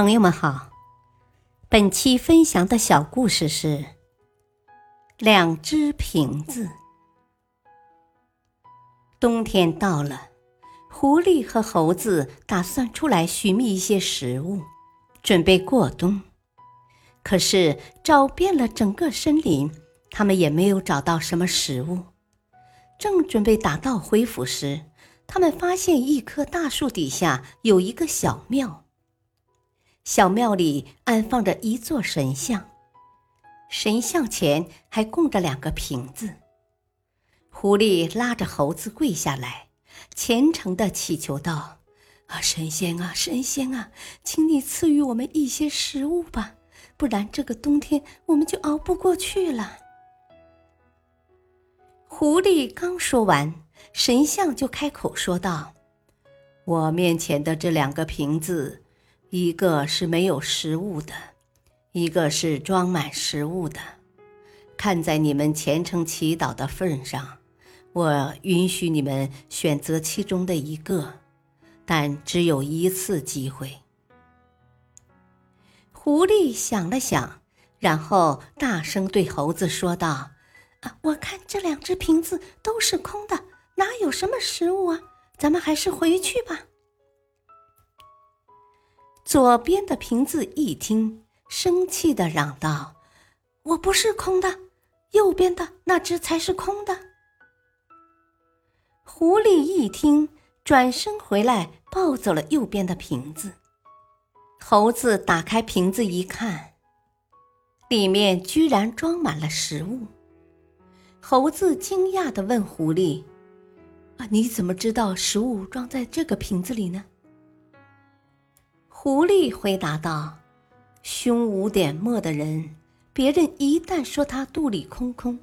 朋友们好，本期分享的小故事是两只瓶子。冬天到了，狐狸和猴子打算出来寻觅一些食物，准备过冬。可是找遍了整个森林，他们也没有找到什么食物。正准备打道回府时，他们发现一棵大树底下有一个小庙。小庙里安放着一座神像，神像前还供着两个瓶子。狐狸拉着猴子跪下来，虔诚地祈求道：“啊，神仙啊，神仙啊，请你赐予我们一些食物吧，不然这个冬天我们就熬不过去了。”狐狸刚说完，神像就开口说道：“我面前的这两个瓶子。”一个是没有食物的，一个是装满食物的。看在你们虔诚祈祷的份上，我允许你们选择其中的一个，但只有一次机会。狐狸想了想，然后大声对猴子说道：“啊，我看这两只瓶子都是空的，哪有什么食物啊？咱们还是回去吧。”左边的瓶子一听，生气的嚷道：“我不是空的，右边的那只才是空的。”狐狸一听，转身回来抱走了右边的瓶子。猴子打开瓶子一看，里面居然装满了食物。猴子惊讶的问狐狸：“啊，你怎么知道食物装在这个瓶子里呢？”狐狸回答道：“胸无点墨的人，别人一旦说他肚里空空，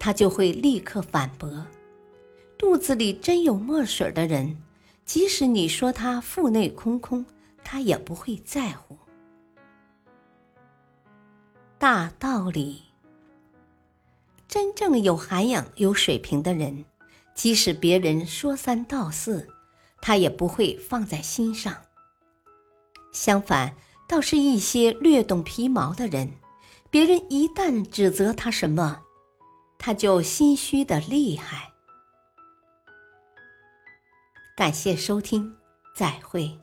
他就会立刻反驳；肚子里真有墨水的人，即使你说他腹内空空，他也不会在乎。大道理，真正有涵养、有水平的人，即使别人说三道四，他也不会放在心上。”相反，倒是一些略懂皮毛的人，别人一旦指责他什么，他就心虚的厉害。感谢收听，再会。